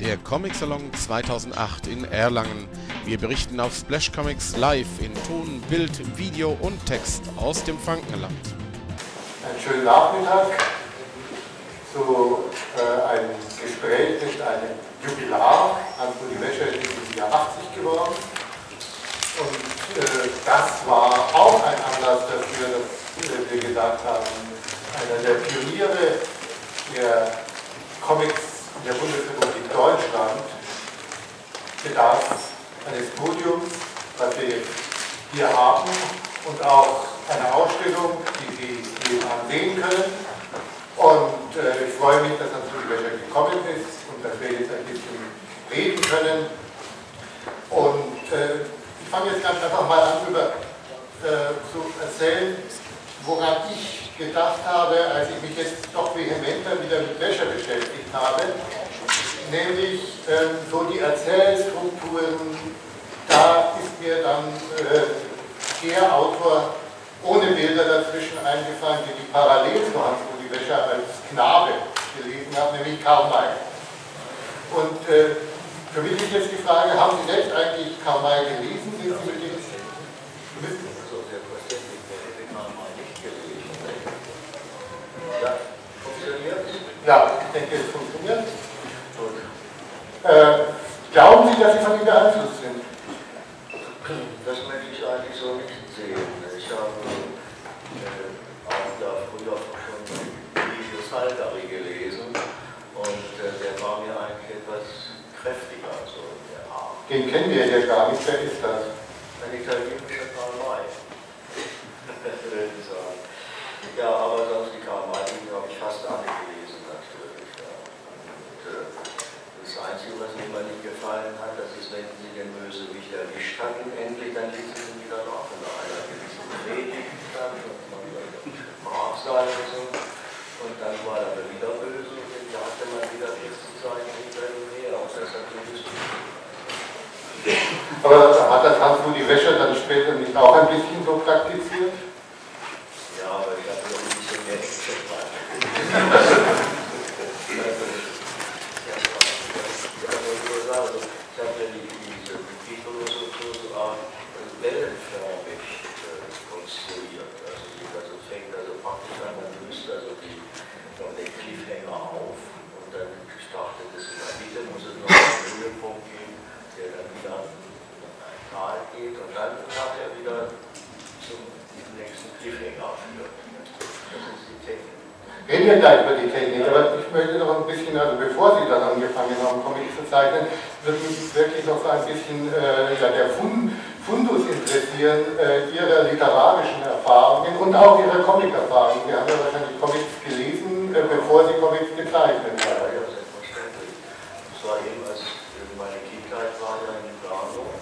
der Comic Salon 2008 in Erlangen. Wir berichten auf Splash Comics live in Ton, Bild, Video und Text aus dem Frankenland. Einen schönen Nachmittag zu äh, einem Gespräch mit einem Jubilar. Anthony Wäscher ist dieses Jahr 80 geworden. Und äh, das war auch ein Anlass dafür, dass äh, wir gesagt haben, einer der Pioniere der Comics der Bundesrepublik Deutschland bedarf eines Podiums, was wir hier haben und auch eine Ausstellung, die Sie nebenan sehen können. Und äh, ich freue mich, dass Hans-Uli Wäscher gekommen ist und dass wir jetzt ein bisschen reden können. Und äh, ich fange jetzt ganz einfach mal an, über äh, zu erzählen, woran ich gedacht habe, als ich mich jetzt doch vehementer wieder mit Wäsche beschäftigt habe, nämlich ähm, so die Erzählstrukturen, da ist mir dann äh, der Autor ohne Bilder dazwischen eingefallen, die die parallel zu Hans-Uli Wäscher als Knabe gelesen hat, nämlich Karl May. Und äh, für mich ist jetzt die Frage, haben Sie selbst eigentlich Karl May gelesen? Sind Sie mit dem Ja, ich denke, es funktioniert. Äh, glauben Sie, dass Sie von ihm beeinflusst sind? Das möchte ich eigentlich so nicht sehen. Ich habe äh, auch da früher schon Livius Salgari gelesen und äh, der war mir eigentlich etwas kräftiger, so der Art. Den kennen wir ja gar nicht. Wer ist das? Ein italienischer Karl May. ja, aber sonst die Karl May, die habe ich fast alle gelesen. Einzige, was mir immer nicht gefallen hat, das ist, wenn sie den Bösewicht erwischt hatten, endlich, dann ließen sie ihn wieder laufen nach einer gewissen Predigt dann und man brav sein und so. Und dann war er wieder böse und dann hatte man wieder zu sein hinter ihm her. Und das hat mich Aber hat das Hans-Rudi Wäscher dann später nicht auch ein bisschen so praktiziert? Ja, aber ich habe noch ein bisschen mehr Action Reden wir gleich über die Technik, aber ich möchte noch ein bisschen, also bevor Sie dann angefangen haben, Comics zu zeichnen, würde mich wirklich noch so ein bisschen äh, ja, der Fundus interessieren, äh, Ihrer literarischen Erfahrungen und auch Ihrer Comic-Erfahrungen. Sie haben ja wahrscheinlich Comics gelesen, äh, bevor Sie Comics gezeichnet haben. Ja, selbstverständlich. Das war eben, als meine Kindheit war ja in Lugano,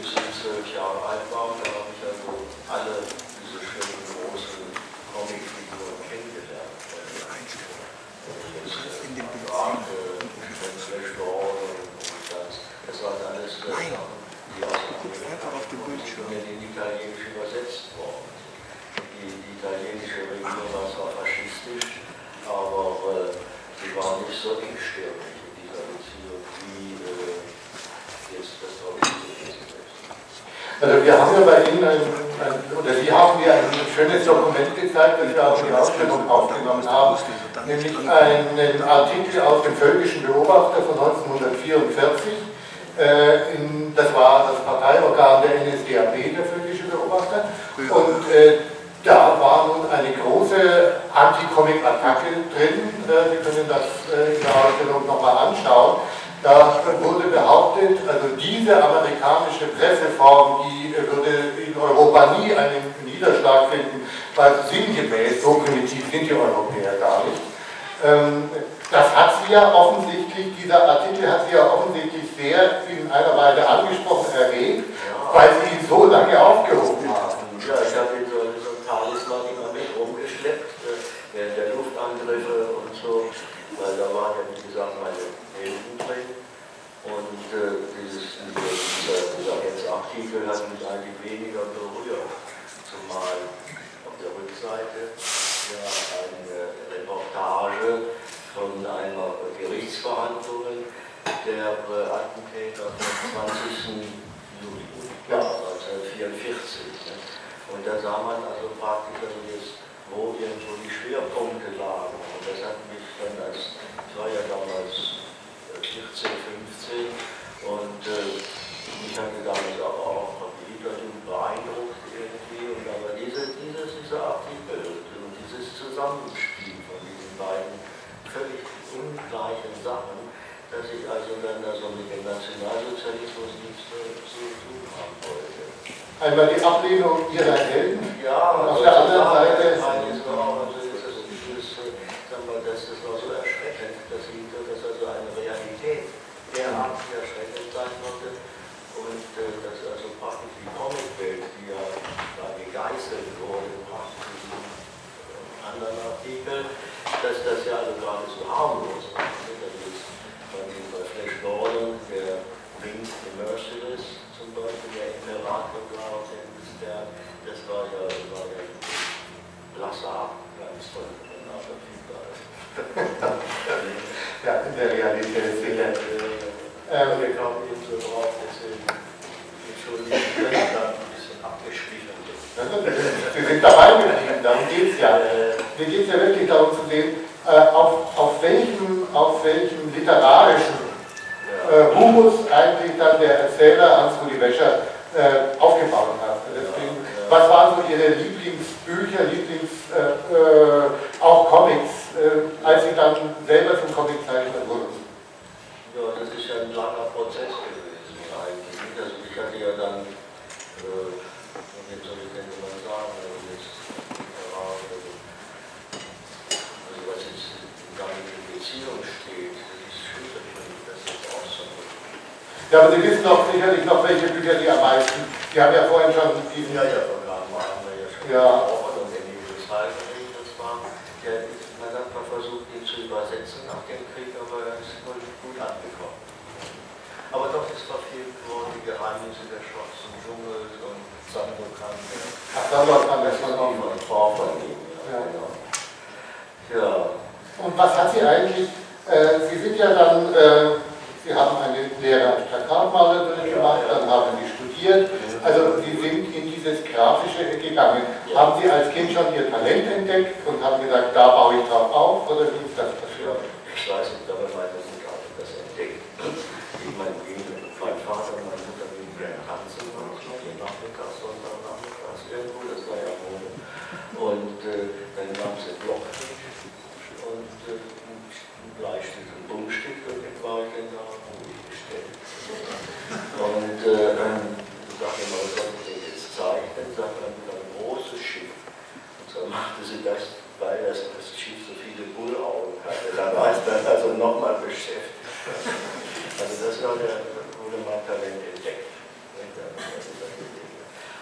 bis ich zwölf Jahre alt war, da habe ich also alle diese schönen großen Comicfiguren kennengelernt. In dem Bild. Das war alles Nein. die aus Guck einfach auf den Bildschirm. in den Italienisch übersetzt worden. Die, die italienische Regierung war zwar faschistisch, aber äh, sie war nicht so engstirnig in dieser Beziehung, wie äh, jetzt das Deutsche gewesen ist. Also wir haben ja bei Ihnen, ein, ein, oder Sie haben mir ein schönes Dokument gezeigt, das wir auch in die Ausstellung aufgenommen haben, nämlich einen Artikel aus dem Völkischen Beobachter von 1944. Äh, in, das war das Parteiorgan der NSDAP, der Völkische Beobachter. Und äh, da war nun eine große Anti-Comic-Attacke drin. Äh, Sie können das äh, in der Ausstellung nochmal anschauen. Da wurde behauptet, also diese amerikanische Presseform, die würde in Europa nie einen Niederschlag finden, weil sinngemäß, so primitiv sind die Europäer gar nicht. Ähm, das hat sie ja offensichtlich, dieser Artikel hat sie ja offensichtlich sehr in einer Weise angesprochen, erregt, weil sie ihn so lange aufgehoben haben. Ja, ich habe ihn so, so ein Talisman immer mit rumgeschleppt, äh, während der Luftangriffe und so, weil da waren ja, wie gesagt, meine Helden drin. Und äh, dieses, dieser, dieser Hat mich eigentlich weniger berührt, zumal auf der Rückseite ja eine Reportage von einer Gerichtsverhandlungen der äh, Attentäter vom 20. Juli Ja. 1944. Ne? Und da sah man also praktisch, also wo irgendwo die Schwerpunkte lagen. Und das hat mich dann als, ich war ja damals äh, 14, 15 und äh, mich hatte damals aber auch Hitlerjugend beeindruckt irgendwie. Und aber diese, dieses, dieser Artikel und dieses Zusammenspiel von diesen beiden völlig ungleichen Sachen, dass ich also dann da so mit dem Nationalsozialismus nichts zu tun haben wollte. Einmal die Ablehnung ihrer Helden. Ja, Und auf also der anderen da Seite ist auch, also ist das, dieses, äh, sagen wir, das ist auch so erschreckend, dass, sie, dass also eine Realität derart erschreckend sein konnte und äh, dass also praktisch die Comicwelt, die ja da gegeißelt wurde, praktisch in diesem äh, anderen Artikel, dass das ja also gerade so harmlos war. Das ist bei Flash Gordon, der Wing the Merciless zum Beispiel, der war, der, der, das war ja, war ja blasser ganz toll. Ja, in der Realität sicher. Ähm, wir kamen eben so drauf, deswegen entschuldigen, wenn ich da ein bisschen abgeschliffen bin. Sie sind dabei geblieben, darum geht es ja. Mir geht es ja wirklich darum zu sehen, äh, auf, auf, welchem, auf welchem literarischen äh, Humus eigentlich dann der Erzähler Hans-Rudi Wäscher äh, aufgebaut hat. Deswegen, was waren so Ihre Lieblingsbücher, Lieblings, äh, äh, auch Comics, äh, als Sie dann selber zum Comiczeichner wurden? Ja, das ist ja ein langer Prozess gewesen eigentlich. Also ich hatte ja dann, äh, soll ich denn mal sagen, also jetzt, ja, also, also was jetzt damit in Beziehung steht, das ist schwierig für mich, das jetzt auszudrücken. Ja, aber Sie wissen doch sicherlich noch, welche Bücher Sie am meisten. Sie haben ja vorhin schon diesen. Ja, ja, Programm haben wir ja schon Ja. gesprochen und der Nebel das war, der, man hat mal versucht, ihn zu übersetzen nach dem Krieg, aber er ist wohl nicht gut angekommen. Aber doch ist verfehlt worden, die Geheimnisse der schwarzen Dschungels und Sandokan, Ach, da war anders von Frau Ihnen. von Frau von ihm. Ja. Ja, genau. Ja, Und was hat Sie eigentlich, äh, Sie sind ja dann, äh, Sie haben eine Lehre als Plakatmalerin gemacht, dann haben Sie studiert, also Sie sind in dieses Grafische gegangen. Haben Sie als Kind schon Ihr Talent entdeckt und haben gesagt, da baue ich drauf auf, oder wie ist das passiert? ich weiß nicht, aber meine Mutter hat das entdeckt. Ich meine, mein Vater und meine Mutter gingen gerne tanzen und ich hatte nachmittags, Sonntagnachmittags irgendwo, das war ja Mode. Und äh, dann nahm sie ein Blockflieg und äh, ein Bleistift, ein Bummstift und den war ich dann da ruhig gestellt. Und äh, dann sagte ich mal, was soll ich denn jetzt zeichnen? Sagt er, ein großes Schiff. Und so machte sie das, weil das, das Schiff so viele Bullaugen hatte. Da war ich dann also nochmal beschäftigt. Also das war der, wurde mein Talent entdeckt.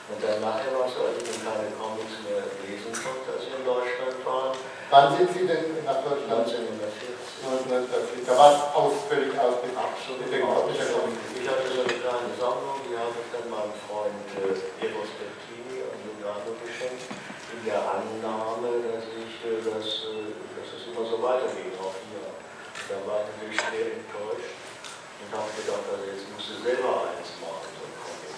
Und dann nachher war es so, als ich dann keine Comics mehr lesen konnte, als wir in Deutschland waren, Wann sind Sie denn nach Deutschland? 1940. 1940. Da war es aus, völlig aus dem Comic. Ich hatte so eine kleine Sammlung, die habe ich dann meinem Freund äh, Eros Bertini und Lugano geschenkt, in der Annahme, dass ich äh, das, äh, dass es immer so weitergeht, auch hier. Da war ich natürlich schwer enttäuscht und habe gedacht, also jetzt musst du selber eins machen, so ein Comic.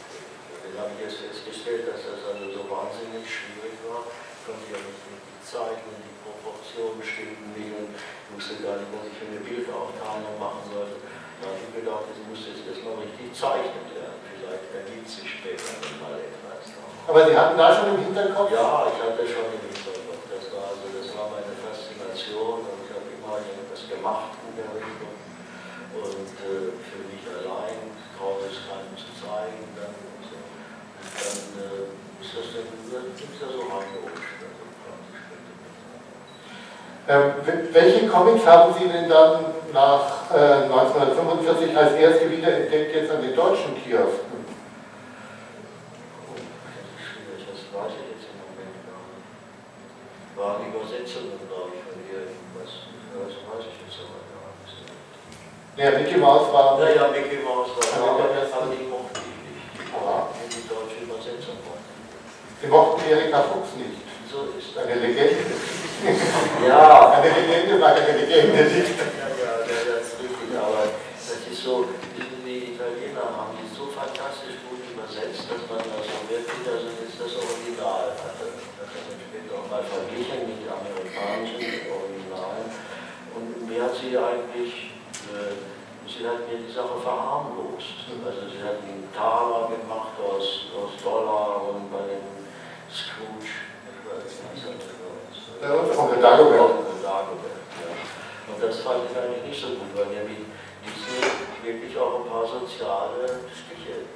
Dann habe ich jetzt festgestellt, dass das also so wahnsinnig schwierig war. Ich konnte ja nicht mit die Zeichen, die Proportionen stimmen nehmen, ich wusste gar nicht, was ich für eine Bildaufteilung machen sollte. Da habe ich gedacht, ich muss jetzt erstmal richtig zeichnen lernen. Vielleicht ergibt sich später mal etwas. Aber Sie hatten da schon im Hinterkopf? Ja, ich hatte schon im Hinterkopf. Das war, also, das war meine Faszination und ich habe immer irgendwas gemacht in der Richtung. Und äh, für mich allein traue es keinem zu zeigen. Ähm, wel- welche Comics haben Sie denn dann nach äh, 1945 als erste wiederentdeckt jetzt an den deutschen Kiosken? Das weiß ich jetzt im Moment gar nicht. Waren Übersetzungen, glaube ich, von dir irgendwas. Das weiß ich jetzt aber gar nicht. Der Mickey Mouse war. Naja, Mickey Mouse war Sie mochten Erika Fuchs nicht. Wieso ist eine Legende? ja. Eine Legende war eine Legende nicht. Ja, ja, das ist richtig, aber das ist so, die Italiener haben die so fantastisch gut übersetzt, dass man das so wirklich, also ist das Original. Also, das wird auch mal verglichen mit den amerikanischen Originalen. Und mir hat sie eigentlich. Äh, sie hat mir die Sache verharmlost. Mhm. Also sie hat einen Taler gemacht aus, aus Dollar und bei den der Dagobert. Von der Dagobert. Und das fand ich eigentlich nicht so gut, weil nämlich diese wirklich auch ein paar soziale Stiche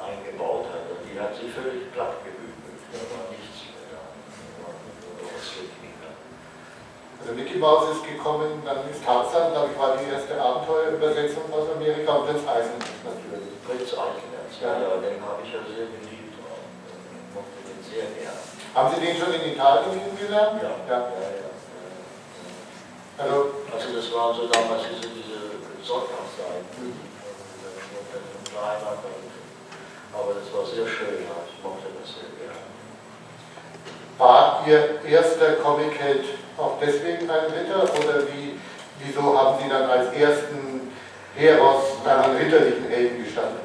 eingebaut hat. Und die hat sie völlig platt gebügelt. Da war nichts mehr da. Also Mickey Mouse ist gekommen, dann ist Tarzan, glaube ich, war die erste Abenteuerübersetzung aus Amerika und Prinz Eisenherz natürlich. Prinz Eichenherz, ja, ja, den habe ich ja sehr geliebt. Sehr gern. Haben Sie den schon in Italien kennengelernt? Ja, ja. ja, ja. Also, Also das waren so damals diese, diese kleiner. Und, aber das war sehr schön, ja. ich mochte das sehr gern. war Ihr erster Comic-Held auch deswegen ein Ritter oder wie, wieso haben Sie dann als ersten Heros einen ritterlichen Helden gestanden?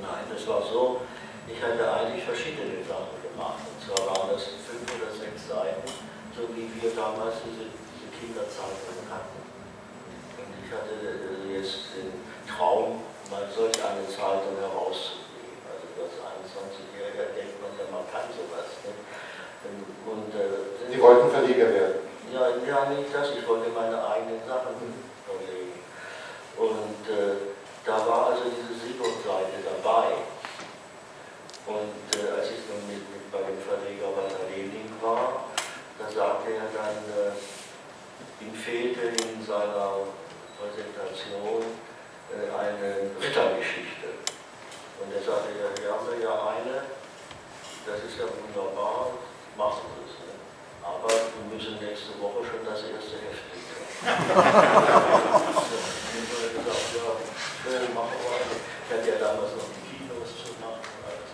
Nein, das war so, ich hatte eigentlich verschiedene Sachen gemacht. Und zwar waren das fünf oder sechs Seiten, so wie wir damals diese, diese Kinderzeitungen hatten. Und ich hatte äh, jetzt den Traum, mal solch eine Zeitung herauszugeben. Also als 21-Jähriger denkt man ja, man kann sowas. Ne? Und, äh, Sie wollten Verleger werden. ja, ja, nicht das, ich wollte meine eigenen Sachen vorlegen. Und äh, da war also diese Sigurd-Seite dabei. Und äh, als ich dann mit, mit bei dem Verleger Walter Lehning war, da sagte er dann, äh, ihm fehlte in seiner Präsentation äh, eine Rittergeschichte. Und er sagte, ja, hier haben wir ja eine, das ist ja wunderbar, machen wir es. Ne? Aber wir müssen nächste Woche schon das erste Heft liefern. Ich hatte ja damals noch die Kinos zu machen. und alles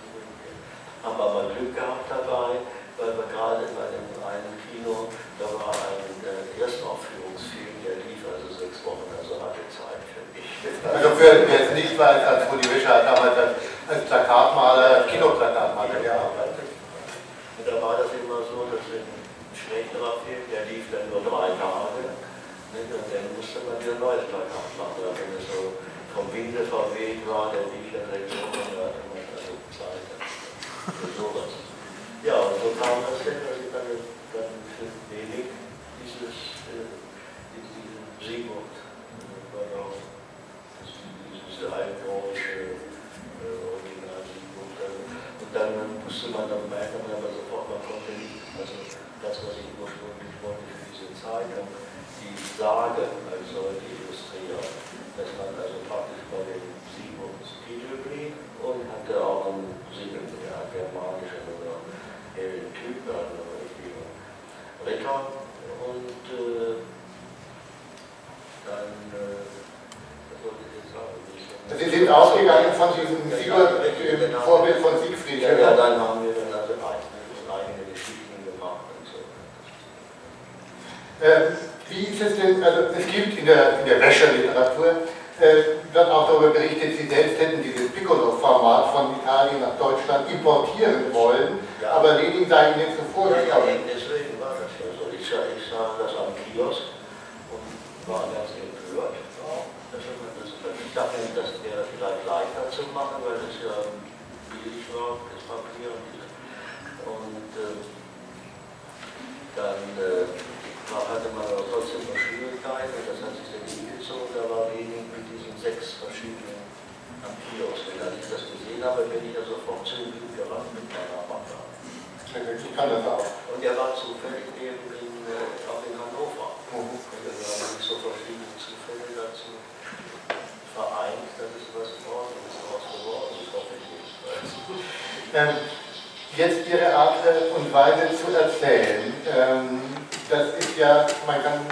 Haben aber Glück gehabt dabei, weil wir gerade bei dem einen Kino, da war ein äh, Erstaufführungsfilm, der lief also sechs Wochen, also hatte Zeit für mich. Also für es nicht weiß, als Rudi Wischer hat damals als, Plakatmaler, Kinoplakatmaler gearbeitet. Und da war das immer so, dass ein schlechterer Film, der lief dann nur drei Tage. Und dann musste man wieder ein neues Plakat machen. Und wenn es so vom Winde verweht war, der lief ja sechs Wochen, da hatte man also Zeit für Ja, und so kam das denn, dass ich dann, dann für wenig dieses, äh, diesen Sigurd äh, übernommen. Diese altdeutsche äh, Original Sigurd. Und dann musste man dann merken, aber sofort, man konnte nicht, also das, was ich ursprünglich wollte für diese Zeitung, die Sage als solche illustrieren, dass man also praktisch bei dem Sigurds Titel blieb und hatte auch einen Siegel, ja, germanischen oder Ritter. Und äh, dann, äh, was wollte ich jetzt sagen? Sie sind ausgegangen von diesem Sigurd, dem Vorbild von Siegfried. Ja, ja, dann haben wir dann also eigene, eigene Geschichten gemacht und so. Ähm, wie ist es denn, also es gibt in der, in der Wäscherliteratur, äh, wird auch darüber berichtet, Sie selbst hätten dieses Piccolo-Format von Italien nach Deutschland importieren wollen, Ja. aber Lenin sei Ihnen zuvor Ja, ja, gekommen. deswegen war das ja so. Ich sah, ich sah das am Kiosk und war ganz empört. Ja, das, das, ich dachte, das wäre vielleicht zu machen, weil es ja billig war, das Papier. Und äh, dann äh, hatte man aber trotzdem noch Schwierigkeiten, das hat sich dann hingezogen, da war wenig mit diesen sechs verschiedenen am Kiosk. Als ich das gesehen habe, bin ich ja sofort zu ihm gerannt mit meiner Waffe. Das. Und er war zufällig eben in, äh, auch in Hannover. Mhm. Und wir haben so verschiedene Zufälle dazu vereint, dass es was Ordentliches draus. Ähm, jetzt Ihre Art äh, und Weise zu erzählen, ähm, das ist ja, man kann,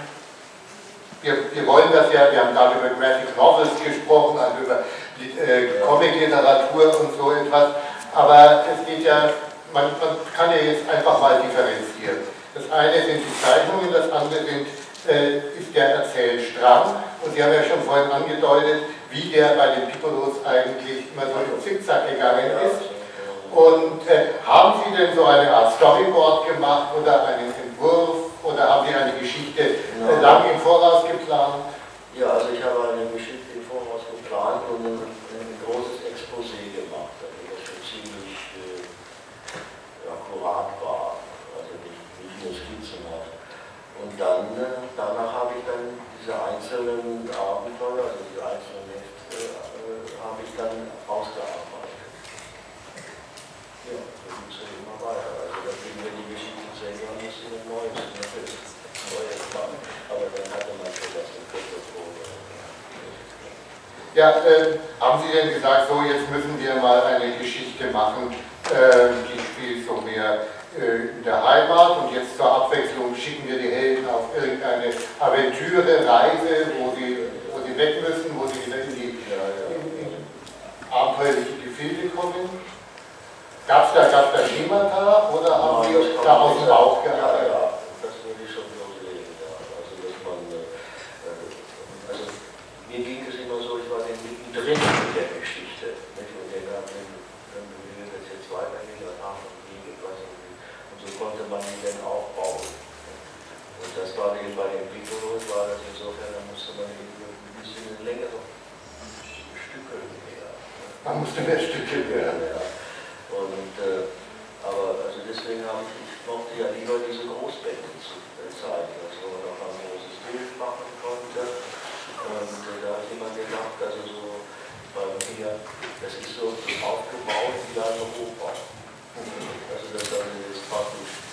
wir, wir wollen das ja, wir haben gerade über Graphic Novels gesprochen, also über äh, Comic-Literatur und so etwas, aber es geht ja, man, man kann ja jetzt einfach mal differenzieren. Das eine sind die Zeichnungen, das andere sind, äh, ist der Erzählstrang und Sie haben ja schon vorhin angedeutet, wie der bei den Piccolos eigentlich immer so im Zickzack gegangen ist. Und äh, haben Sie denn so eine Art Storyboard gemacht oder einen Entwurf oder haben Sie eine Geschichte äh, Ja. lang im Voraus geplant? Ja, also ich habe eine Geschichte im Voraus geplant und ein, ein großes Exposé gemacht, also das schon ziemlich äh, akkurat war, also nicht, nicht nur skizzenhaft. Und dann, äh, danach habe ich dann diese einzelnen Abenteuer, also die einzelnen Hefte, äh, habe ich dann ausgearbeitet. Ja, so geht es ja immer weiter. Also da kriegen wir die Geschichte selber ein bisschen Neues, natürlich. Neues machen. Aber dann hatte man schon das im Protokoll. Ja, äh, haben Sie denn gesagt, so jetzt müssen wir mal eine Geschichte machen, äh, die spielt so mehr äh, in der Heimat und jetzt zur Abwechslung schicken wir die Helden auf irgendeine Aventüre, Reise, wo sie, wo sie weg müssen, wo sie wieder in die Ja, abenteuerliche Gefilde kommen. Gab es da, gab's da Schemata oder haben Ja, da aus dem Bauch gearbeitet? ja, das würde ich schon so sehen. Ja. Also, dass man, äh, äh, also, mir ging es immer so, ich war dann mittendrin in der Geschichte. Nicht? Und der dann, dann will das jetzt weitergehen, dann haben und wie, was und wie. Und so konnte man ihn dann aufbauen. Und das war eben bei den Piccolos, war das insofern, da musste man eben ein bisschen längere Stücke her. Man musste mehr Stücke werden. Ja. Und, äh, aber also deswegen habe ich, ich mochte ja lieber diese Großbände zu äh, zeigen, also wo man noch ein großes Bild machen konnte. Und äh, da hat jemand gedacht, also so bei mir, das ist so aufgebaut wie eine Oper. Also das also jetzt praktisch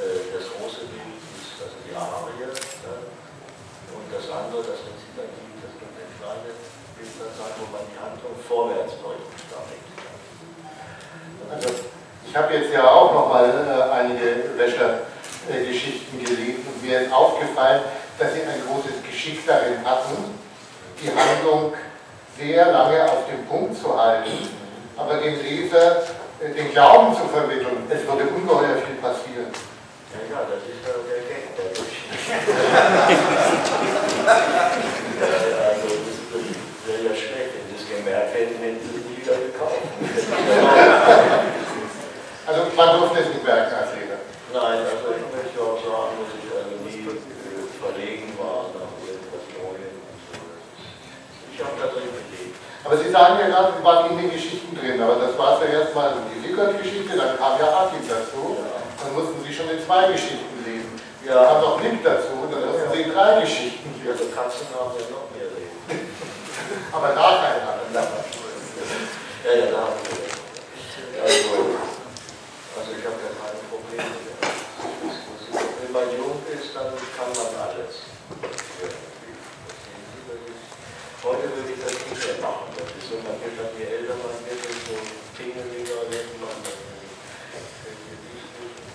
äh, das große Bild ist, also die Arie, ne? und das andere, das Rezitativ, das sind ein kleines Bild, das sagt, wo man die Handlung vorwärts bringt damit. Also, ich habe jetzt ja auch noch mal äh, einige Wäscher-Geschichten gelesen und mir ist aufgefallen, dass sie ein großes Geschick darin hatten, die Handlung sehr lange auf dem Punkt zu halten, aber dem Leser äh, den Glauben zu vermitteln, es würde ungeheuer viel passieren. Ja, ja, das ist ja der Gag der Geschichte. Ja, also, das wäre ja schlecht, wenn sie es gemerkt hätten, hätten sie es nie wieder gekauft. Also man durfte es nicht merken als Leser. Nein, also ich möchte auch sagen, dass ich also nie äh, verlegen war nach irgendwas Neuem. und so. Ich habe das nicht belegt. Aber Sie sagen ja gerade, Sie waren in den Geschichten drin, aber das war es ja erstmal also die Sickert-Geschichte, dann kam ja Akin dazu, dann mussten Sie schon in zwei Geschichten lesen. Dann Ja. kam noch Nick dazu, dann mussten Sie in drei Geschichten lesen. Also Katzen haben ja noch mehr Leben. Aber nacheinander. Ja, ja, da haben wir recht. Also, also ich habe ja keine Probleme damit. Wenn man jung ist, dann kann man alles. Heute würde ich das nicht mehr machen. Das ist so, man wird dann, je älter man wird, desto pingeliger wird man.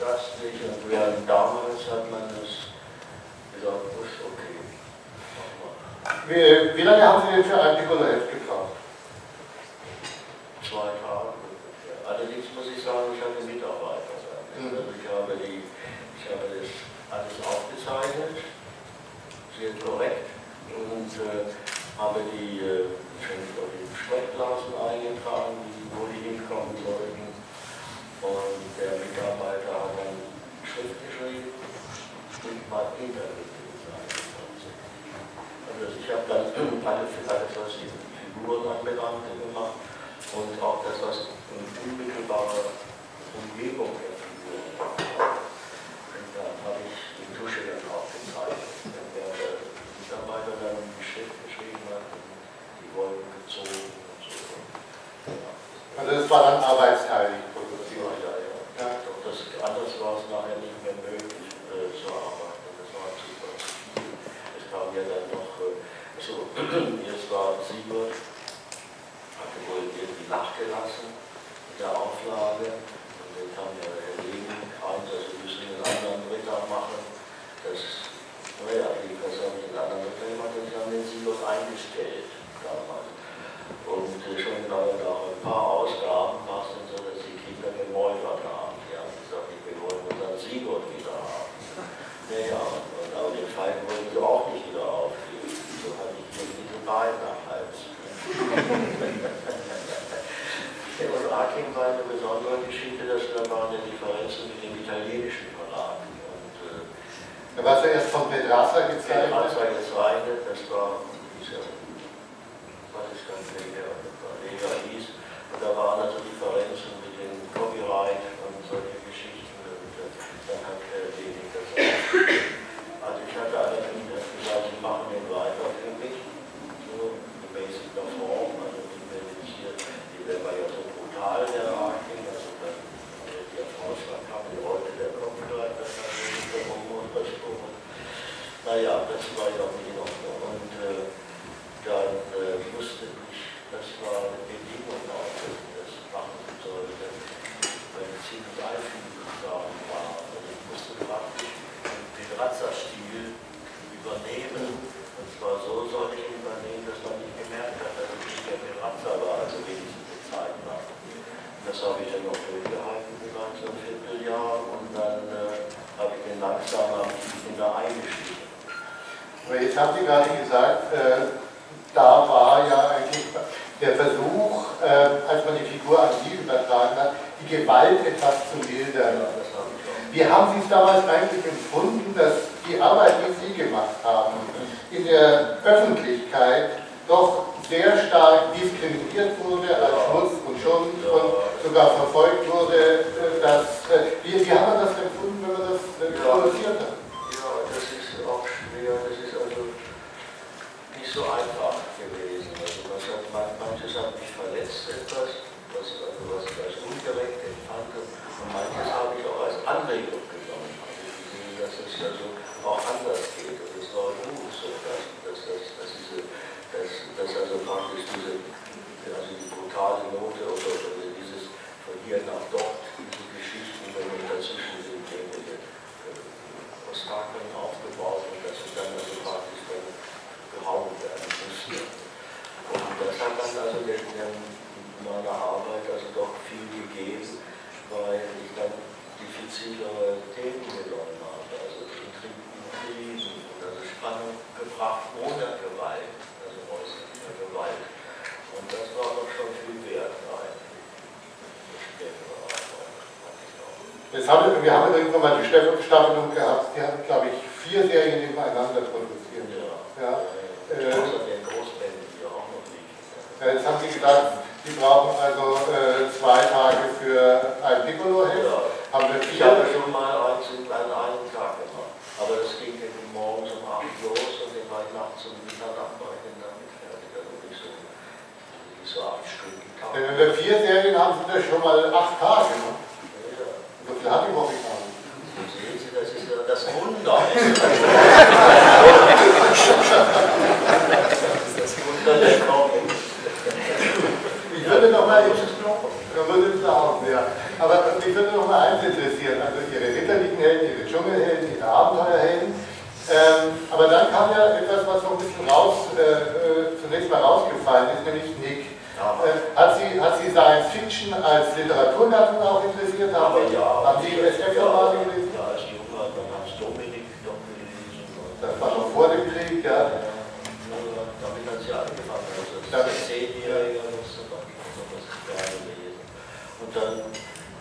Das nicht. Und während damals hat man das gesagt, ist okay. Wie, wie lange haben Sie denn für ein Piccolo-Heft gebraucht? zwei Tagen ungefähr. Allerdings muss ich sagen, ich hatte Mitarbeiter. Mhm. Also ich habe, die, ich habe das alles aufgezeichnet, sehr korrekt, und äh, habe die äh, Sprechblasen eingetragen, die, wo die hinkommen sollten. Und der Mitarbeiter hat dann Schrift geschrieben und mein Internet Also ich habe dann alles, alles was die Figuren anbelangt, gemacht und auch das, was in unmittelbarer Umgebung der Figur war. Und dann habe ich die Tusche dann auch gezeichnet. Wenn der Mitarbeiter dann die Schrift geschrieben hat, und die Wolken gezogen und so. Ja, Also das war dann arbeitsteilig produziert. ja, ja. Ja. Doch das, anders war es nachher nicht mehr möglich äh, zu arbeiten. Das war super zu viel. Es kam ja dann noch, äh, so, jetzt war Siebert, hatte wohl irgendwie nachgelassen mit der Auflage. Und dann kam ja Leben rein, also wir müssen einen anderen Ritter machen. Das, naja, jedenfalls ich einen anderen Ritter gemacht und haben den Siebert eingestellt damals. Und äh, schon nach, nach ein paar Ausgaben war es dann so, dass die Kinder gemeutert haben. Die haben gesagt, wir wollen unseren Sigurd wieder haben. Naja, und, aber den Feind wollten sie auch nicht wieder aufgeben. So hatte ich beiden am Hals. und Akim war eine besondere Differenzen mit dem italienischen Verlag. Und, äh, Da war zuerst von Pedraza gezeichnet. Pedraza gezeichnet, das war, ja, was ist ganz Lega, Lega hieß. Und da waren also Differenzen mit dem Copyright und solche Geschichten. Und äh, dann hat äh, Lenig das auch. Also ich hatte allerdings gesagt, sie machen den weiter für mich, so gemäß der Form. Also die werden jetzt hier, die wäre ja so brutal, der Arkin, also dann äh, der Vorschlag kam, die Leute, der Copyright, das hat nicht darum und das und naja, das war ja auch nicht in Ordnung. Und äh, dann äh, musste ich, das war eine Bedingung auch, dass ich das machen sollte, weil es ziemlich einfühlsam war. Also ich musste praktisch den Pedrazza-Stil übernehmen. Und zwar so sollte ich ihn übernehmen, dass man nicht gemerkt hat, dass es nicht der Pedrazza war, also wenigstens eine Zeit lang. Das habe ich dann noch durchgehalten, vielleicht so ein Vierteljahr, und dann äh, habe ich den langsam am Kinder eingestiegen. Aber jetzt haben Sie gerade gesagt, äh, da war ja eigentlich der Versuch, äh, als man die Figur an Sie übertragen hat, die Gewalt etwas zu mildern. Ja, das habe ich auch. Wie haben Sie es damals eigentlich empfunden, dass die Arbeit, die Sie gemacht haben, in der Öffentlichkeit doch sehr stark diskriminiert wurde als Schmutz und Schund und sogar verfolgt wurde? äh, Dass, äh, wie, wie hat man das empfunden, wenn man das äh, produziert hat? Ja, das ist auch schwer, das ist also nicht so einfach gewesen. Also was hat, man, manches hat mich verletzt etwas, was, also was ich als ungerecht empfand und manches habe ich auch als Anregung genommen. Also ich dass es also auch anders geht und es war gut so, dass, dass, dass, dass, diese, dass, dass also praktisch diese, also die brutale Note oder, oder dieses von hier nach dort, diese Geschichten, wenn man dazwischen Ostakeln aufgebaut und dass sie dann also praktisch dann gehauen werden mussten. Und das hat dann also den, den, meiner Arbeit also doch viel gegeben, weil ich dann diffizilere Themen genommen habe, also Intrigen, und also Spannung gebracht ohne Gewalt, also äußerliche Gewalt. Und das war doch schon viel wert eigentlich. Das spätere Arbeit, fand ich Jetzt haben wir, haben irgendwann mal die Staffelung gehabt, die hat, glaube ich, vier Serien nebeneinander produziert. Ja. Ja. Äh, die. Äh, Jetzt haben Sie gesagt, Sie brauchen also äh, zwei Tage für ein Piccolo-Heft. Ja. Haben wir Ich habe vier? schon mal eins in an einem Tag gemacht. Aber das ging dann morgens um 8 los und dann war ich nachts um Mitternacht war ich dann damit fertig. Also nicht so, nicht so acht Stunden Tag. Denn in der vier Serien haben Sie das schon mal acht Tage gemacht. Ja. So viel hat die Woche getan. So sehen Sie, das ist ja das Wunder. das Wunder der Knochen. Ich würde noch mal, man würde sagen, ja. Aber mich würde noch mal eins interessieren, also Ihre ritterlichen Helden, Ihre Dschungelhelden, Ihre Abenteuerhelden. Ähm, aber dann kam ja etwas, was so ein bisschen raus, äh, äh, zunächst mal rausgefallen ist, nämlich Nick. Ja. Äh, hat, Sie, hat Sie Science Fiction als Literaturgattung auch interessiert? Haben, Aber ja, haben Sie SF-Romane gelesen? Ja, als Junge hat man Hans Dominik noch gelesen. Und Das war noch vor dem Krieg, ja. Damit hat sie angefangen. Also Damit- als Zehnjähriger noch das gerne lesen. Und dann,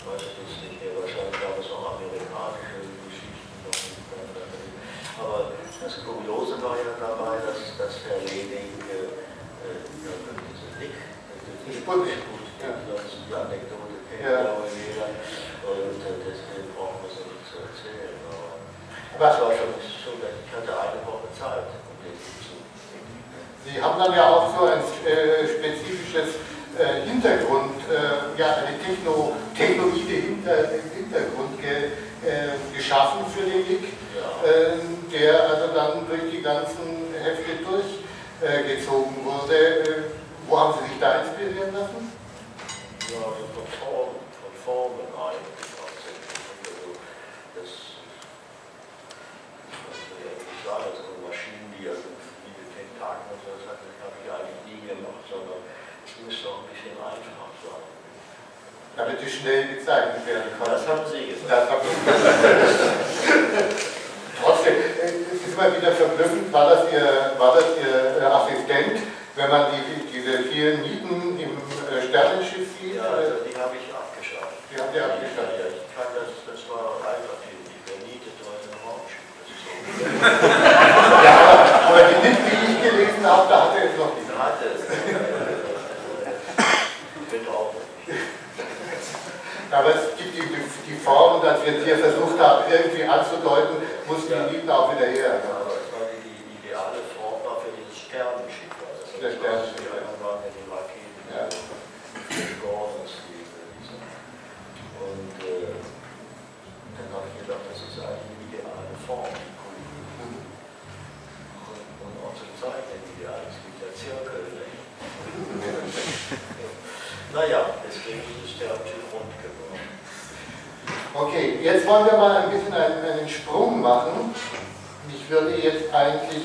weiß ich jetzt nicht mehr, wahrscheinlich gab es auch amerikanische Geschichten noch. Aber das Kuriose war ja dabei, dass, dass Herr Lening äh, äh, diese Nick, Die Sputnik. die Anekdote kennt Ja. ja wohl jeder. Und äh, deswegen brauchen wir es nicht zu erzählen. Das war schon, schon, ich hatte eine Woche Zeit, Sie haben dann ja auch so ein äh, spezifisches äh, Hintergrund, äh, ja, eine Techno, technoide Hinter, Hintergrund ge, äh, geschaffen für den Nick, Ja. äh, der also dann durch die ganzen Hefte durchgezogen wurde. Äh, wo haben Sie sich da inspirieren lassen? Ja, von Formen, von Formen eigentlich damit die schnell gezeichnet werden kann. Das haben Sie gesagt. Das haben Sie gesagt. Trotzdem, es ist mal wieder verblüffend, war das Ihr, war das Ihr Assistent, wenn man die, diese vielen Mieten im Sternenschiff sieht? Ja, also die habe ich abgeschafft. Die haben Sie abgeschafft? Ja, ich kann das, das war einfach viel, die vernietet war in einem Raumschiff. ja, aber die Mieten, die ich gelesen habe, da hat Aber es gibt die, die Form, dass wir es hier versucht haben, irgendwie anzudeuten, muss die Liebe auch wieder her. Ja, aber es war die ideale Form, war für dieses Sternenschiff. Also wollen wir mal ein bisschen einen, einen Sprung machen. Mich würde jetzt eigentlich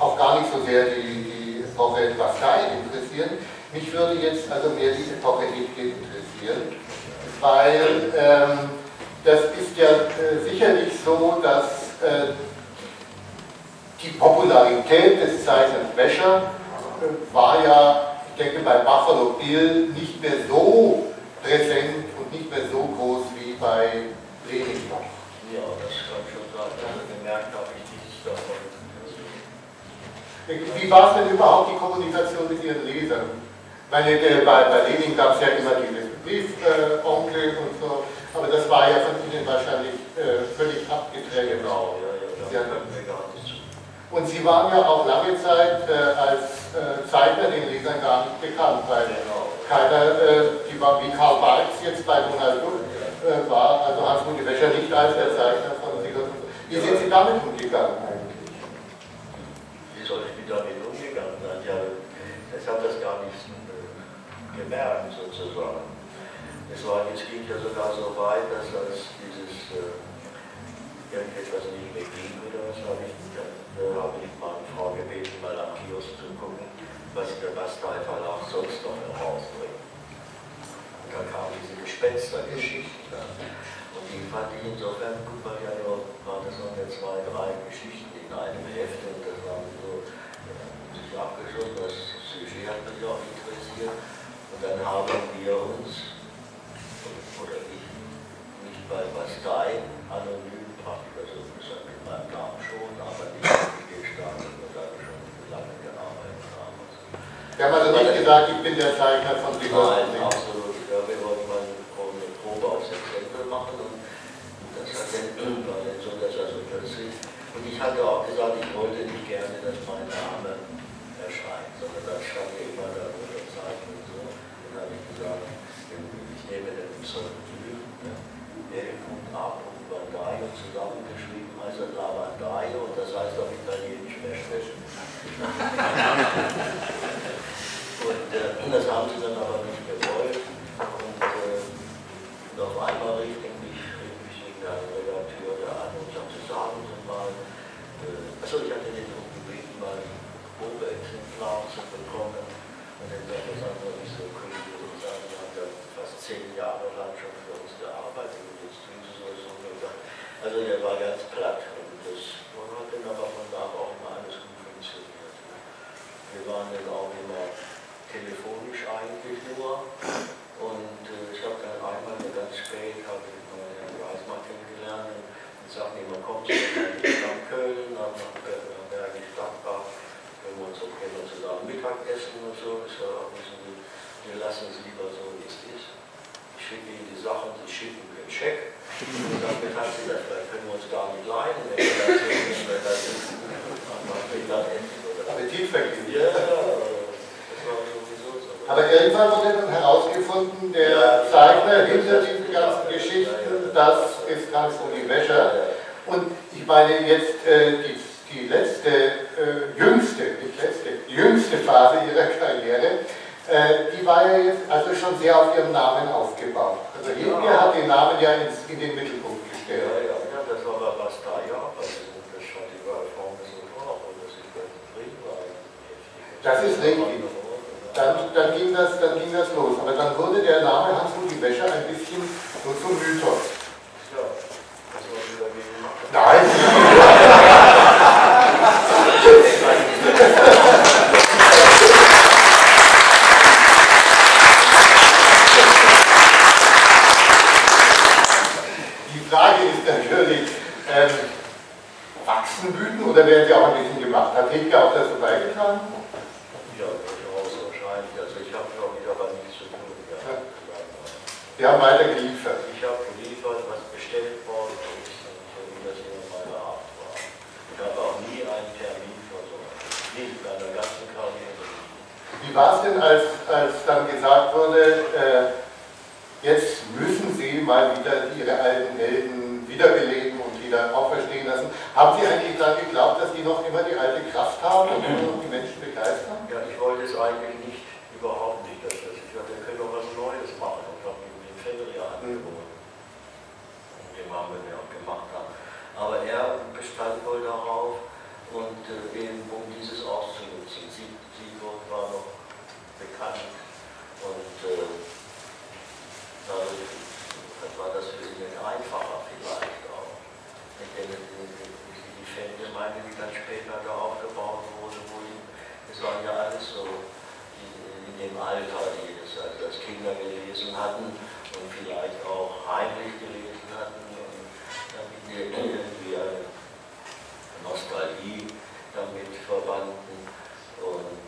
auch gar nicht so sehr die, die Epoche Bastei interessieren. Mich würde jetzt also mehr die Epoche Hitler interessieren, weil ähm, das ist ja äh, sicherlich so, dass äh, die Popularität des Zeichners Wäscher äh, war ja, ich denke, bei Buffalo Bill nicht mehr so präsent und nicht mehr so groß wie bei Lenin noch. Ja, das kann schon sein. Also gemerkt habe ich dieses davon. Wie war es denn überhaupt die Kommunikation mit Ihren Lesern? Meine, äh, bei, bei Lenin gab es ja immer dieses Briefonkel äh, und so, aber das war ja von Ihnen wahrscheinlich äh, völlig abgetrennt. Genau, ja, ja. Und Sie waren ja auch lange Zeit äh, als äh, Zeichner den Lesern gar nicht bekannt, weil Genau. keiner, äh, die war wie Karl Barks jetzt bei Donald Duck äh, war, also Hans-Rudi Wäscher nicht als der Zeichner von Siegert. Wie sind Sie damit umgegangen eigentlich? Wie soll ich mit damit umgegangen sein? Ja, ich habe das gar nicht äh, gemerkt, sozusagen. Es, war, es ging ja sogar so weit, dass als dieses äh, irgendetwas nicht mehr ging oder was, habe ich, dann, äh, habe ich meine Frau gebeten, mal am Kiosk zu gucken, was der Bastei Verlag sonst noch herausbringt. Und da kam diese Gespenstergeschichte. Und die fand ich insofern gut, weil ja nur, waren das jetzt zwei, drei Geschichten in einem Heft und das waren abgeschossen, das Sujet hat mich auch interessiert. Und dann haben wir uns, oder ich, mich bei Bastei anonym praktisch hat mit meinem Namen schon, aber nicht richtig gestartet und da habe ich schon lange gearbeitet damals. Sie haben also nicht gesagt, ich bin der Zeichner von Siegert. Nein, absolut. Ja, wir wollten mal eine Probe aufs Exempel machen und das hat dann war dann so, dass er so plötzlich. Und ich hatte auch gesagt, ich wollte nicht gerne, dass mein Name erscheint, sondern das ja immer da unterzeichnet und so. Dann habe ich gesagt, ich nehme den Pseudonym, ja, Erik und A. Bandai und zusammengeschrieben heißt das Lavandai und das heißt auf Italienisch Wäsche. Und äh, das haben sie dann aber nicht gewollt. Und äh, und auf einmal rief ich mich, rief mich der Redakteur da an und sagte, sagen Sie mal, äh, achso, ich hatte den darum gebeten, mal ein Probeexemplar zu bekommen. Und dann sagte er, sagen Sie, ich so können Sie so sagen, Sie haben ja fast zehn Jahre lang schon für uns gearbeitet und jetzt tun Sie so so. Also der war ganz platt. Und das hat dann aber von da auch immer alles gut funktioniert. Wir waren dann auch immer telefonisch eigentlich nur. Und äh, ich habe dann einmal nur ganz spät, habe ich mal Herrn Reismann kennengelernt und sagte ihm, man kommt zu nach Köln, nach, nach Bergisch Gladbach, können wir uns auch gerne zusammen Mittagessen und so. Ich sage, wissen Sie, wir lassen es lieber so, wie es ist. Ich schicke Ihnen die Sachen, Sie schicken mir einen Scheck. Und damit hat sie das, vielleicht können wir uns gar nicht leiden, wenn wir das sehen, wenn das ist. Dann machen wir dann endlich, oder? Appetit vergeben. Ja, das war sowieso so. Aber irgendwann wurde dann herausgefunden, der Zeichner hinter diesen ganzen Geschichten, das ist Hans-Rudi Wäscher. Und ich meine jetzt äh, die, die letzte, äh, jüngste, nicht letzte, jüngste Phase ihrer Karriere, äh, die war ja jetzt also schon sehr auf ihrem Namen aufgebaut. Also Hilke hat den Namen ja ins, in den Mittelpunkt gestellt. ja, ja, das war also. Das ist richtig. Dann, dann, ging das, dann ging das los. Aber dann wurde der Name Hans-Rudi Wäscher ein bisschen so zum Mythos. Ja, das war wieder gegen Nein, die Frage ist natürlich, ähm, wachsen Blüten oder werden sie auch ein bisschen gemacht? Hat Hilke auch dazu beigetragen? Wir haben weiter geliefert. Ich habe geliefert, was bestellt worden ist und so wie das immer meiner Art war. Ich habe auch nie einen Termin versorgt. nicht in meiner ganzen Karriere. Wie war es denn, als, als dann gesagt wurde, äh, jetzt müssen Sie mal wieder Ihre alten Helden wiederbeleben und wieder auferstehen lassen? Haben Sie eigentlich dann geglaubt, dass die noch immer die alte Kraft haben und die Menschen begeistern? Ja, ich wollte es eigentlich eben um dieses auszunutzen. Sie, Sigurd war noch bekannt und äh, dadurch war das für ihn einfacher vielleicht auch. Ich denke, die, Fangemeinde, die dann später da aufgebaut wurde, wo ihm, es waren ja alles so die, in dem Alter, die das also als Kinder gelesen hatten und vielleicht auch heimlich gelesen hatten und wir irgendwie eine Nostalgie damit verbanden. Und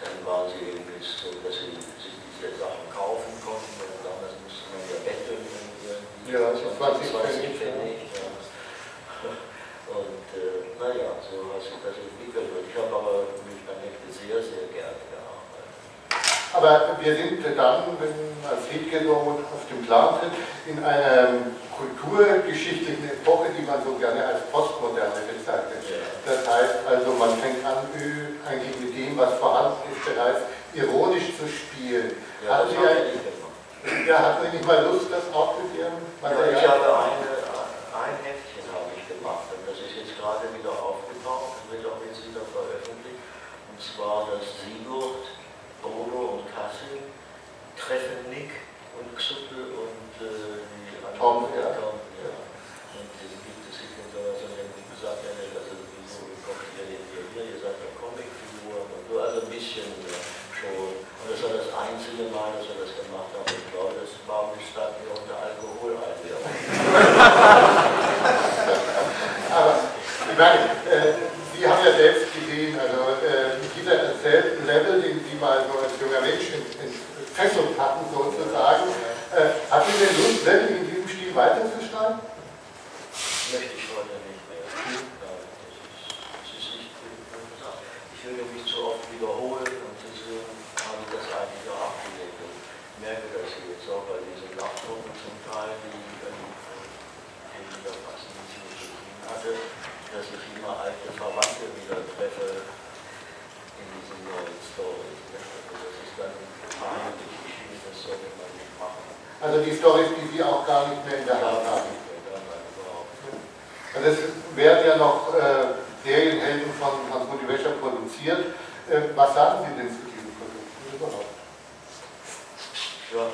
dann waren sie eben jetzt so, dass sie sich diese Sachen kaufen konnten. Und damals musste man ja betteln. irgendwie. Ja, das war 20 20 Pfennig. Ja. Und äh, naja, so hat sich das entwickelt. Und ich habe aber mit Annette sehr, sehr gerne. Aber wir sind dann, wenn als Hitgenoot auf dem Plan sind, in einer kulturgeschichtlichen Epoche, die man so gerne als Postmoderne bezeichnet. Das heißt also, man fängt an, eigentlich mit dem, was vorhanden ist, bereits ironisch zu spielen. Ja, Hatten das Sie ja, Sie nicht mal Lust, das auch mit Ihrem Ja, ich habe eine, ein Heftchen habe ich gemacht und das ist jetzt gerade wieder aufgetaucht und wird auch jetzt wieder veröffentlicht. Und zwar das Sigurd, treffen Nick und Xuppel und äh, die anderen. Tom, ja. Tom, ja. Und das gibt es sich so einer, so einer gesagt, ja, also wieso kommt ihr denn hier, hier? Ihr seid ja Comicfiguren und so, also ein bisschen ja, schon. Und das war das einzige Mal, dass wir das gemacht haben. Ich glaube, das war bestand wir unter Alkoholeinwirkung. Aber ich meine, äh, Sie haben ja selbst gesehen, also äh, dieser selben Level, den Sie mal so als junger Mensch entfesselt hatten, sozusagen, äh, hatten Sie denn Lust, wirklich in diesem Stil weiterzuschreiben? möchte ich heute nicht mehr. Das ist, ist nicht gut. Ich würde mich zu oft wiederholen und deswegen habe ich das eigentlich auch abgelegt. Ich merke das jetzt auch bei diesen Nachtungen zum Teil, die ich da fast nichts mit zu tun hatte, dass ich immer alte Verwandte wieder treffe in diesen neuen Stories. Also das ist dann peinlich. Ich finde, das sollte man nicht machen. Also die Storys, die Sie auch gar nicht mehr in der Hand haben. Und es werden ja noch äh, Serienhelden von Hans-Rudi Wäscher produziert. Äh, was sagen Sie denn zu diesem Produkt überhaupt? Ja,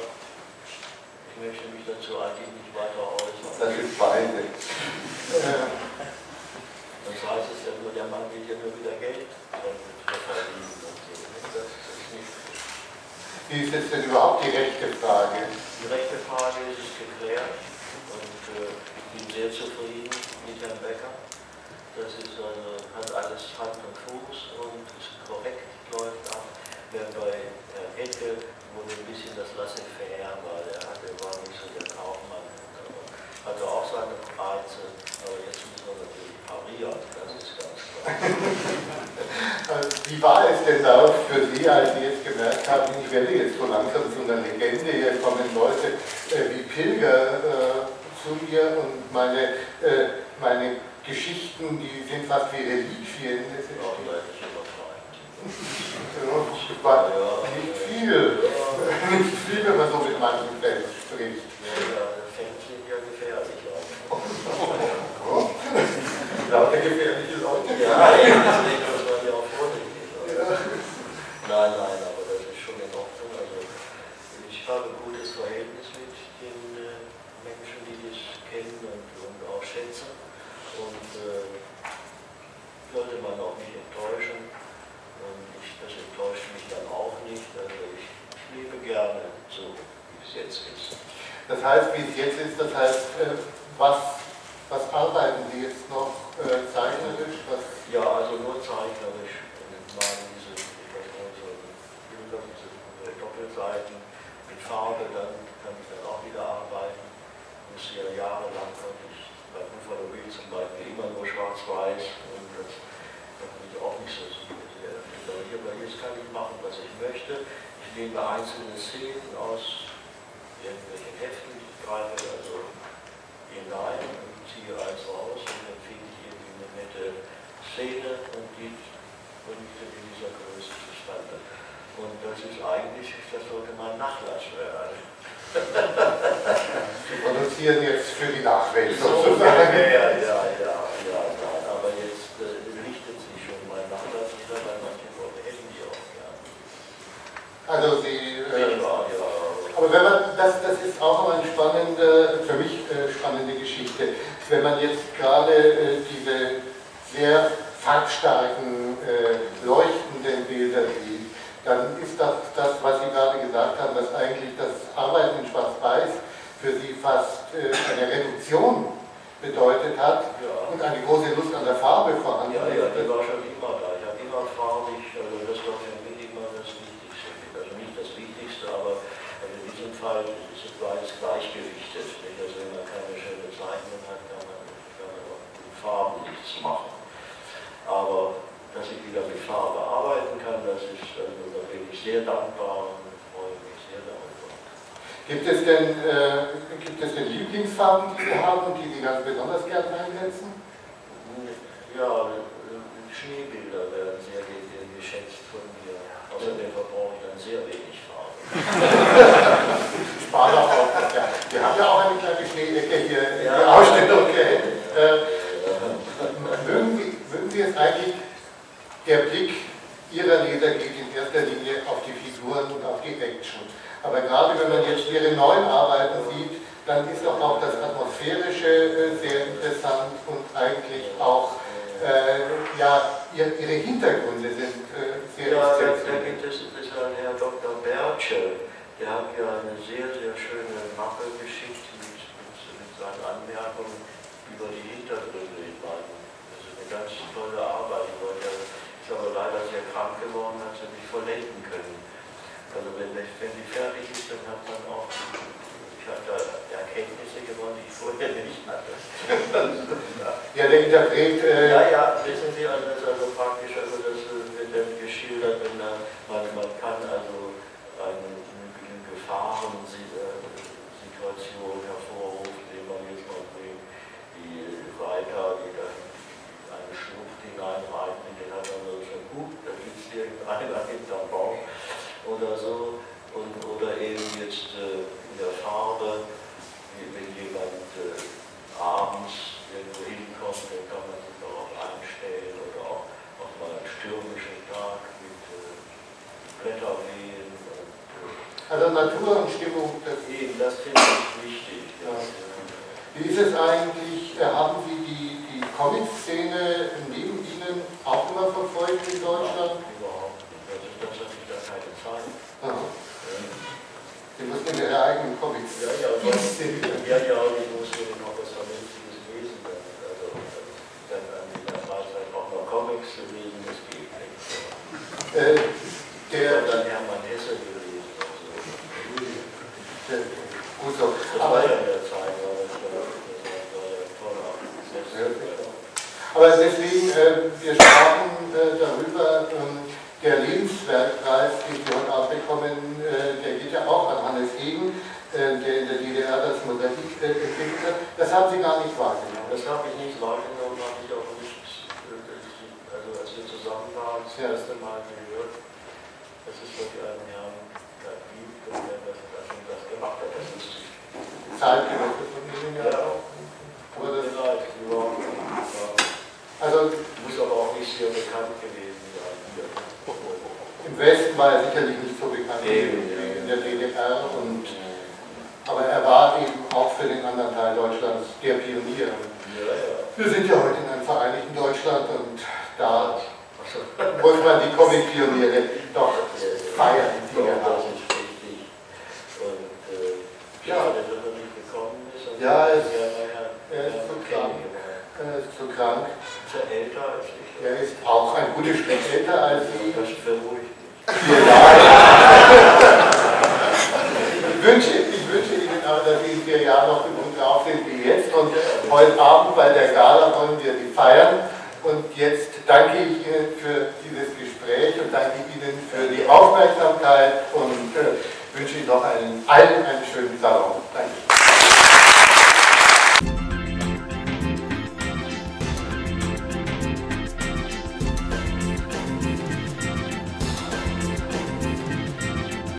ich möchte mich dazu eigentlich nicht weiter äußern. Das ist peinlich. Äh, Das heißt es ja nur, der Mann will ja nur wieder Geld verdienen ne? Wie ist jetzt denn überhaupt die rechte Frage? Die rechte Frage ist geklärt und äh, ich bin sehr zufrieden mit Herrn Becker. Das ist also, hat alles Hand und Fuß und ist korrekt, läuft ab. Während bei Herrn Ecke wurde ein bisschen das Laissez-faire, weil er hatte, war nicht so der Kaufmann. Hatte auch seine Reize, aber jetzt müssen wir natürlich parieren, das ist ganz klar. Wie war es denn da für Sie, als Sie jetzt gemerkt haben, ich werde jetzt so langsam zu einer Legende, hier kommen Leute äh, wie Pilger äh, zu mir und meine, äh, meine Geschichten, die sind fast wie Reliquien. Ja, nicht viel, nicht viel, wenn man so mit manchen Fans spricht. Lauter gefährliche Leute. Ja, deswegen muss man ja auch vorsichtig sein. Ja. Nein, nein, aber das ist schon in Ordnung. Also ich habe ein gutes Verhältnis mit den äh, Menschen, die das kennen und, und auch schätzen. Und äh, sollte man auch nicht enttäuschen. Und ich, das enttäuscht mich dann auch nicht. Also ich, ich lebe gerne so, wie es jetzt ist. Das heißt, wie es jetzt ist, das heißt, äh, was, was arbeiten Sie jetzt noch äh, zeichnerisch? Was, Ja, also nur zeichnerisch. Und mal diese, ich weiß nicht, so Bilder, diese Doppelseiten mit Farbe, dann kann ich dann auch wieder arbeiten. Muss ja jahrelang konnte ich bei Buffalo zum Beispiel immer nur schwarz-weiß und das hat mich auch nicht so sehr jetzt kann ich machen, was ich möchte. Ich nehme einzelne Szenen aus irgendwelchen Heften, ich greife also hinein und ziehe eins raus und dann finde ich irgendwie eine nette Szene und die bringe ich in dieser Größe zustande. Und das ist eigentlich, das sollte mein Nachlass werden. Sie produzieren jetzt für die Nachwelt So, sozusagen. ja, ja, ja, ja, nein, aber jetzt äh, richtet sich schon mein Nachlass wieder, weil manche Leute hätten die auch gern. Also Sie, äh, Ja, ja. aber wenn man, das, das ist auch noch eine spannende, für mich äh, spannende Geschichte. Wenn man jetzt gerade diese sehr farbbstarken, äh, leuchtenden Bilder sieht, dann ist das, das, was Sie gerade gesagt haben, dass eigentlich das Arbeiten in Schwarz-Weiß für Sie fast äh, eine Reduktion bedeutet hat Ja. und eine große Lust an der Farbe vorhanden Ja, ja, die war schon immer da. Ich habe immer farbig, also das war für mich immer das Wichtigste. Also nicht das Wichtigste, aber also in diesem Fall ist es war es gleichgewichtet. Nicht? Also wenn man keine schöne Zeichnung hat, kann man, kann man auch mit Farben nichts machen. Aber dass ich wieder mit Farbe arbeiten kann, das ist, also da bin ich sehr dankbar und freue mich sehr darüber. Gibt es denn, äh, gibt es denn Lieblingsfarben, die Sie haben, die Sie ganz besonders gerne einsetzen? Ja, äh, Schneebilder werden sehr ge- geschätzt von mir. Außerdem verbrauche ich dann sehr wenig Farbe. Sparloch auch. Ja. Wir haben ja auch eine kleine Schneedecke hier in der Ja. Ausstellung. Okay. Äh, mögen, Sie, mögen Sie es eigentlich, der Blick Ihrer Leser geht in erster Linie auf die Figuren und auf die Action. Aber gerade wenn man jetzt Ihre neuen Arbeiten sieht, dann ist doch auch das Atmosphärische äh, sehr interessant und eigentlich auch äh, ja, ihr, Ihre Hintergründe sind äh, sehr Ja, da, da exzessiv. gibt es ist ein Herr Dr. Bertsche, der hat mir eine sehr, sehr schöne Mappe geschickt mit, mit, mit seinen Anmerkungen über die Hintergründe in meinen. Das ist eine ganz tolle Arbeit. Ich wollte, ist aber leider sehr krank geworden, hat sie nicht vollenden können. Also wenn, die- wenn die fertig ist, dann hat man auch, ich habe da Erkenntnisse gewonnen, die ich vorher nicht hatte. Ja, der Interpret äh, Ja, ja, wissen Sie, also das ist also praktisch, also das äh, wird dann geschildert, wenn da, man, man kann also eine mögliche Gefahrensituation hervorrufen, indem man jetzt mal bringt, die Reiter, die da in eine Schlucht hineinreiten, den hat man so schon gut, da gibt Baum oder so, und, oder eben jetzt äh, in der Farbe, wenn jemand äh, abends irgendwo hinkommt, dann kann man sich darauf einstellen oder auch, auch mal einen stürmischen Tag mit äh, Blätterwehen. Und, Also Natur und Stimmung, das äh, eben, das finde ich wichtig. Ja. Ja. Wie ist es eigentlich, äh, haben Sie die, die Comic-Szene neben Ihnen auch immer verfolgt in Deutschland? Überhaupt nicht. Also das hatte ich da keine Zeit. Aha. Ähm, Sie mussten in Ihre eigenen Comics. Ja, ja, ja, ja, und ich muss mir noch was Vernünftiges lesen. Dann, also, dann an der Freizeit auch noch Comics zu lesen, das geht nicht. Äh, Ich der, habe dann Hermann Hesse gelesen. Also. der, gut so. Das war Aber, ja in der Zeit, war das, war, das war ja toll. Ja, sicher. aber deswegen, äh, wir sprachen äh, darüber, ähm, der Lebenswerkpreis, den Sie heute abbekommen, äh, der geht ja auch an Hannes Egen, äh, der in der DDR das Mosaik äh, entwickelt hat. Das haben Sie gar nicht wahrgenommen. Das habe ich nicht wahrgenommen, habe ich auch nicht, äh, das ist- also als wir zusammen waren, das Ja. erste Mal gehört. Das ist doch die einen Herrn da gibt, und der das, das und das gemacht hat. Das ist Zeitgenosse von Ihnen ja Ja. auch. Aber Tut das, mir leid, überhaupt nicht. Ja. also Muss aber auch nicht sehr bekannt gewesen sein. hier. im Westen war er sicherlich nicht so bekannt Eben, wie in der DDR. Und,